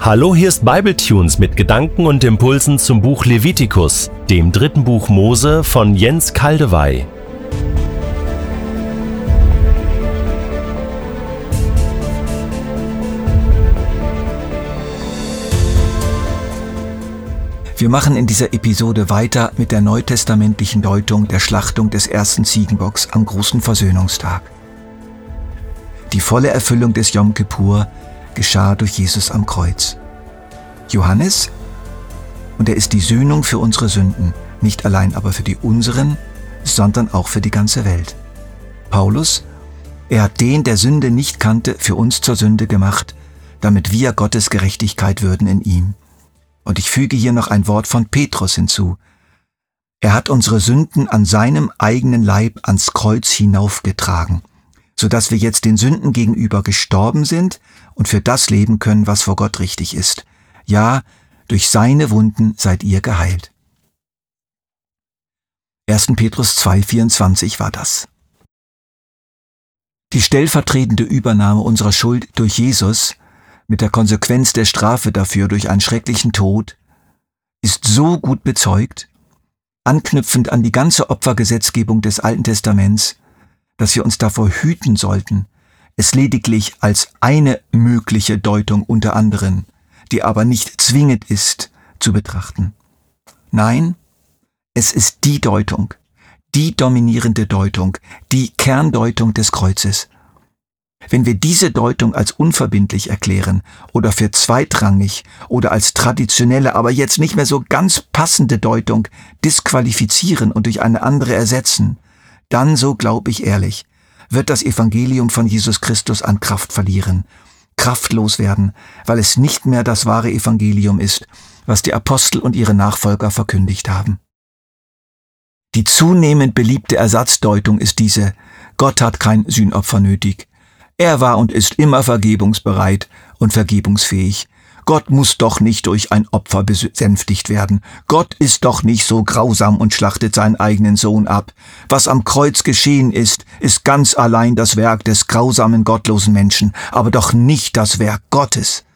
Hallo, hier ist Bibletunes mit Gedanken und Impulsen zum Buch Levitikus, dem dritten Buch Mose von Jens Kaldewey. Wir machen in dieser Episode weiter mit der neutestamentlichen Deutung der Schlachtung des ersten Ziegenbocks am großen Versöhnungstag. Die volle Erfüllung des Yom Kippur geschah durch Jesus am Kreuz. Johannes, und er ist die Sühnung für unsere Sünden, nicht allein aber für die unseren, sondern auch für die ganze Welt. Paulus, er hat den, der Sünde nicht kannte, für uns zur Sünde gemacht, damit wir Gottes Gerechtigkeit würden in ihm. Und ich füge hier noch ein Wort von Petrus hinzu. Er hat unsere Sünden an seinem eigenen Leib ans Kreuz hinaufgetragen so dass wir jetzt den Sünden gegenüber gestorben sind und für das leben können, was vor Gott richtig ist. Ja, durch seine Wunden seid ihr geheilt. 1. Petrus 2,24 war das. Die stellvertretende Übernahme unserer Schuld durch Jesus mit der Konsequenz der Strafe dafür durch einen schrecklichen Tod ist so gut bezeugt, anknüpfend an die ganze Opfergesetzgebung des Alten Testaments, dass wir uns davor hüten sollten, es lediglich als eine mögliche Deutung unter anderen, die aber nicht zwingend ist, zu betrachten. Nein, es ist die Deutung, die dominierende Deutung, die Kerndeutung des Kreuzes. Wenn wir diese Deutung als unverbindlich erklären oder für zweitrangig oder als traditionelle, aber jetzt nicht mehr so ganz passende Deutung disqualifizieren und durch eine andere ersetzen, dann, so glaube ich ehrlich, wird das Evangelium von Jesus Christus an Kraft verlieren, kraftlos werden, weil es nicht mehr das wahre Evangelium ist, was die Apostel und ihre Nachfolger verkündigt haben. Die zunehmend beliebte Ersatzdeutung ist diese, Gott hat kein Sühnopfer nötig. Er war und ist immer vergebungsbereit und vergebungsfähig. Gott muss doch nicht durch ein Opfer besänftigt werden. Gott ist doch nicht so grausam und schlachtet seinen eigenen Sohn ab. Was am Kreuz geschehen ist, ist ganz allein das Werk des grausamen, gottlosen Menschen, aber doch nicht das Werk Gottes.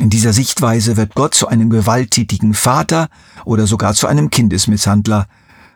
In dieser Sichtweise wird Gott zu einem gewalttätigen Vater oder sogar zu einem Kindesmisshandler.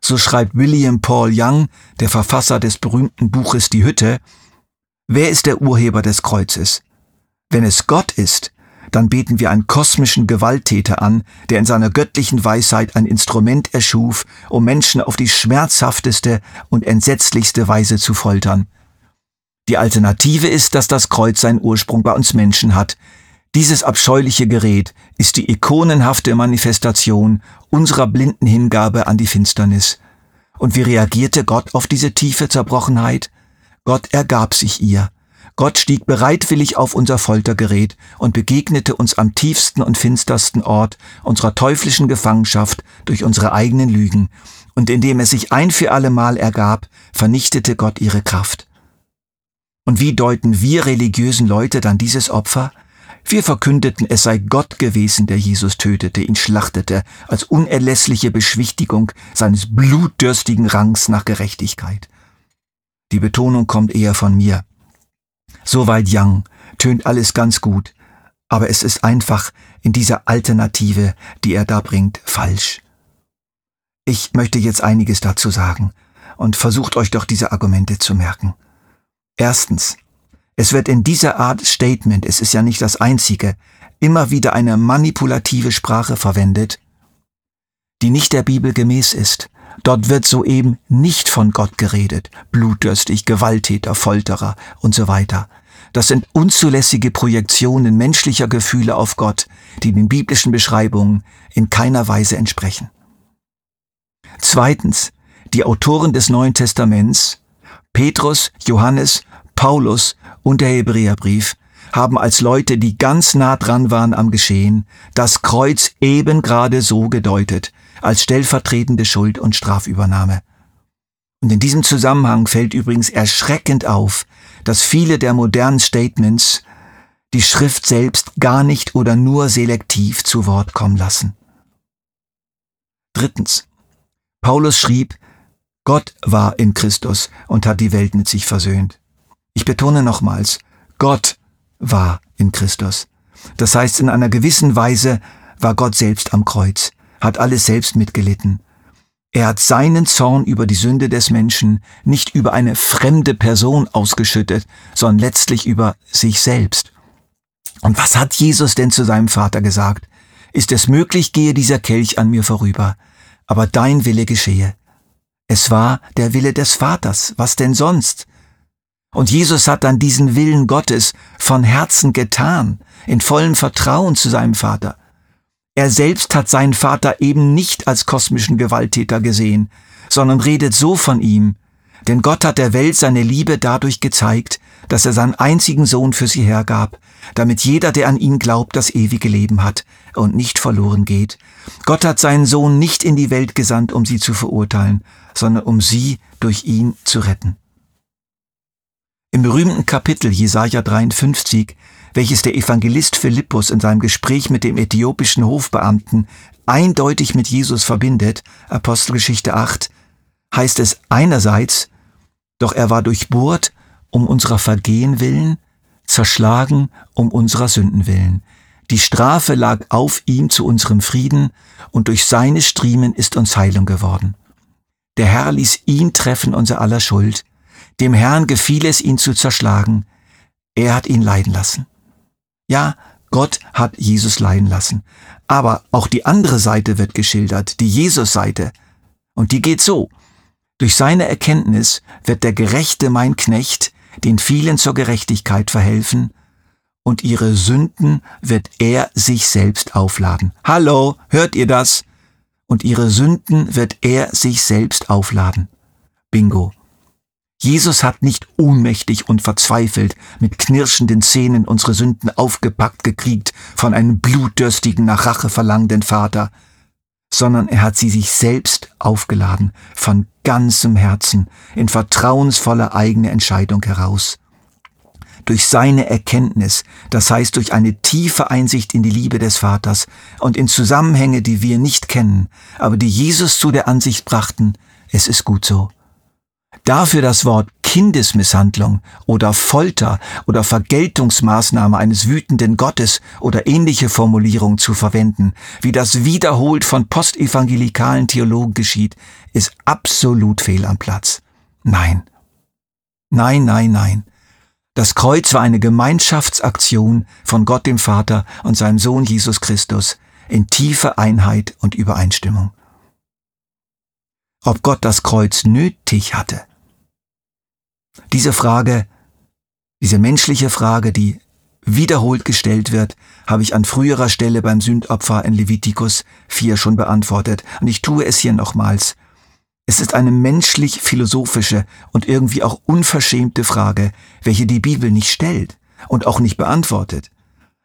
So schreibt William Paul Young, der Verfasser des berühmten Buches Die Hütte, Wer ist der Urheber des Kreuzes? Wenn es Gott ist, dann beten wir einen kosmischen Gewalttäter an, der in seiner göttlichen Weisheit ein Instrument erschuf, um Menschen auf die schmerzhafteste und entsetzlichste Weise zu foltern. Die Alternative ist, dass das Kreuz seinen Ursprung bei uns Menschen hat. Dieses abscheuliche Gerät ist die ikonenhafte Manifestation unserer blinden Hingabe an die Finsternis. Und wie reagierte Gott auf diese tiefe Zerbrochenheit? Gott ergab sich ihr. Gott stieg bereitwillig auf unser Foltergerät und begegnete uns am tiefsten und finstersten Ort unserer teuflischen Gefangenschaft durch unsere eigenen Lügen, und indem er sich ein für allemal ergab, vernichtete Gott ihre Kraft. Und wie deuten wir religiösen Leute dann dieses Opfer? Wir verkündeten, es sei Gott gewesen, der Jesus tötete, ihn schlachtete, als unerlässliche Beschwichtigung seines blutdürstigen Rangs nach Gerechtigkeit. Die Betonung kommt eher von mir. Soweit Young, tönt alles ganz gut, aber es ist einfach in dieser Alternative, die er da bringt, falsch. Ich möchte jetzt einiges dazu sagen und versucht euch doch diese Argumente zu merken. Erstens, es wird in dieser Art Statement, es ist ja nicht das einzige, immer wieder eine manipulative Sprache verwendet, die nicht der Bibel gemäß ist. Dort wird soeben nicht von Gott geredet, blutdürstig, Gewalttäter, Folterer und so weiter. Das sind unzulässige Projektionen menschlicher Gefühle auf Gott, die den biblischen Beschreibungen in keiner Weise entsprechen. Zweitens, die Autoren des Neuen Testaments, Petrus, Johannes, Paulus und der Hebräerbrief, haben als Leute, die ganz nah dran waren am Geschehen, das Kreuz eben gerade so gedeutet, als stellvertretende Schuld- und Strafübernahme. Und in diesem Zusammenhang fällt übrigens erschreckend auf, dass viele der modernen Statements die Schrift selbst gar nicht oder nur selektiv zu Wort kommen lassen. Drittens. Paulus schrieb, Gott war in Christus und hat die Welt mit sich versöhnt. Ich betone nochmals, Gott war in Christus. Das heißt, in einer gewissen Weise war Gott selbst am Kreuz, hat alles selbst mitgelitten. Er hat seinen Zorn über die Sünde des Menschen nicht über eine fremde Person ausgeschüttet, sondern letztlich über sich selbst. Und was hat Jesus denn zu seinem Vater gesagt? Ist es möglich, gehe dieser Kelch an mir vorüber, aber dein Wille geschehe. Es war der Wille des Vaters, was denn sonst? Und Jesus hat dann diesen Willen Gottes von Herzen getan, in vollem Vertrauen zu seinem Vater. Er selbst hat seinen Vater eben nicht als kosmischen Gewalttäter gesehen, sondern redet so von ihm, denn Gott hat der Welt seine Liebe dadurch gezeigt, dass er seinen einzigen Sohn für sie hergab, damit jeder, der an ihn glaubt, das ewige Leben hat und nicht verloren geht. Gott hat seinen Sohn nicht in die Welt gesandt, um sie zu verurteilen, sondern um sie durch ihn zu retten. Im berühmten Kapitel Jesaja 53 welches der Evangelist Philippus in seinem Gespräch mit dem äthiopischen Hofbeamten eindeutig mit Jesus verbindet, Apostelgeschichte 8, heißt es einerseits, doch er war durchbohrt um unserer Vergehen willen, zerschlagen um unserer Sünden willen. Die Strafe lag auf ihm zu unserem Frieden, und durch seine Striemen ist uns Heilung geworden. Der Herr ließ ihn treffen unser aller Schuld. Dem Herrn gefiel es, ihn zu zerschlagen. Er hat ihn leiden lassen. Ja, Gott hat Jesus leiden lassen. Aber auch die andere Seite wird geschildert, die Jesus-Seite. Und die geht so. Durch seine Erkenntnis wird der Gerechte mein Knecht den vielen zur Gerechtigkeit verhelfen, und ihre Sünden wird er sich selbst aufladen. Hallo, hört ihr das? Und ihre Sünden wird er sich selbst aufladen. Bingo. Jesus hat nicht ohnmächtig und verzweifelt mit knirschenden Zähnen unsere Sünden aufgepackt gekriegt von einem blutdürstigen, nach Rache verlangenden Vater, sondern er hat sie sich selbst aufgeladen, von ganzem Herzen, in vertrauensvoller eigener Entscheidung heraus. Durch seine Erkenntnis, das heißt durch eine tiefe Einsicht in die Liebe des Vaters und in Zusammenhänge, die wir nicht kennen, aber die Jesus zu der Ansicht brachten, es ist gut so. Dafür das Wort Kindesmisshandlung oder Folter oder Vergeltungsmaßnahme eines wütenden Gottes oder ähnliche Formulierungen zu verwenden, wie das wiederholt von postevangelikalen Theologen geschieht, ist absolut fehl am Platz. Nein. Nein, nein, nein. Das Kreuz war eine Gemeinschaftsaktion von Gott dem Vater und seinem Sohn Jesus Christus in tiefer Einheit und Übereinstimmung ob Gott das Kreuz nötig hatte. Diese Frage, diese menschliche Frage, die wiederholt gestellt wird, habe ich an früherer Stelle beim Sündopfer in Levitikus 4 schon beantwortet und ich tue es hier nochmals. Es ist eine menschlich-philosophische und irgendwie auch unverschämte Frage, welche die Bibel nicht stellt und auch nicht beantwortet.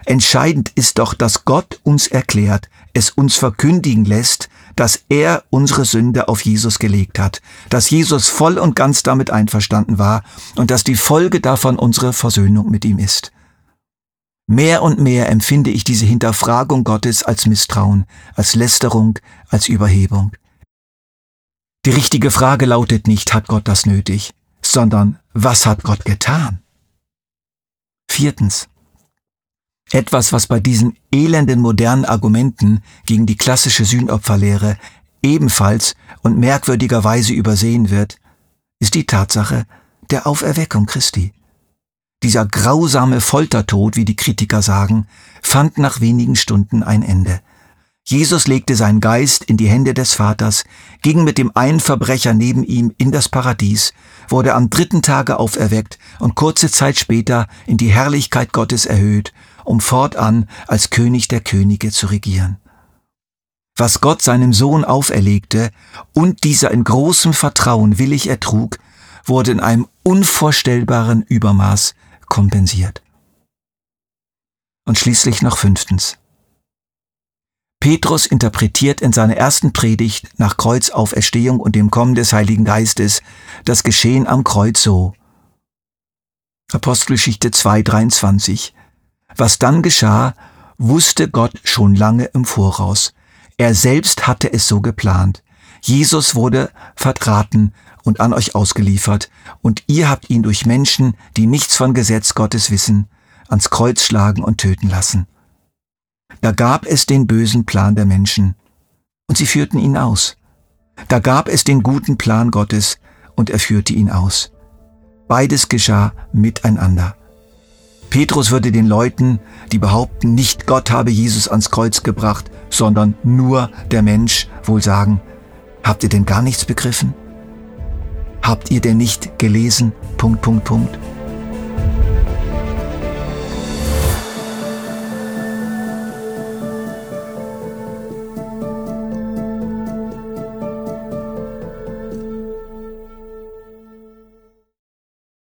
Entscheidend ist doch, dass Gott uns erklärt, es uns verkündigen lässt, dass er unsere Sünde auf Jesus gelegt hat, dass Jesus voll und ganz damit einverstanden war und dass die Folge davon unsere Versöhnung mit ihm ist. Mehr und mehr empfinde ich diese Hinterfragung Gottes als Misstrauen, als Lästerung, als Überhebung. Die richtige Frage lautet nicht, hat Gott das nötig, sondern was hat Gott getan? Viertens. Etwas, was bei diesen elenden modernen Argumenten gegen die klassische Sühnopferlehre ebenfalls und merkwürdigerweise übersehen wird, ist die Tatsache der Auferweckung Christi. Dieser grausame Foltertod, wie die Kritiker sagen, fand nach wenigen Stunden ein Ende. Jesus legte seinen Geist in die Hände des Vaters, ging mit dem einen Verbrecher neben ihm in das Paradies, wurde am dritten Tage auferweckt und kurze Zeit später in die Herrlichkeit Gottes erhöht um fortan als König der Könige zu regieren. Was Gott seinem Sohn auferlegte und dieser in großem Vertrauen willig ertrug, wurde in einem unvorstellbaren Übermaß kompensiert. Und schließlich noch fünftens. Petrus interpretiert in seiner ersten Predigt nach Kreuzauferstehung und dem Kommen des Heiligen Geistes das Geschehen am Kreuz so. Apostelgeschichte 2,23 was dann geschah, wusste Gott schon lange im Voraus. Er selbst hatte es so geplant. Jesus wurde vertraten und an euch ausgeliefert, und ihr habt ihn durch Menschen, die nichts von Gesetz Gottes wissen, ans Kreuz schlagen und töten lassen. Da gab es den bösen Plan der Menschen und sie führten ihn aus. Da gab es den guten Plan Gottes und er führte ihn aus. Beides geschah miteinander. Petrus würde den Leuten, die behaupten, nicht Gott habe Jesus ans Kreuz gebracht, sondern nur der Mensch, wohl sagen, habt ihr denn gar nichts begriffen? Habt ihr denn nicht gelesen? Punkt, Punkt, Punkt.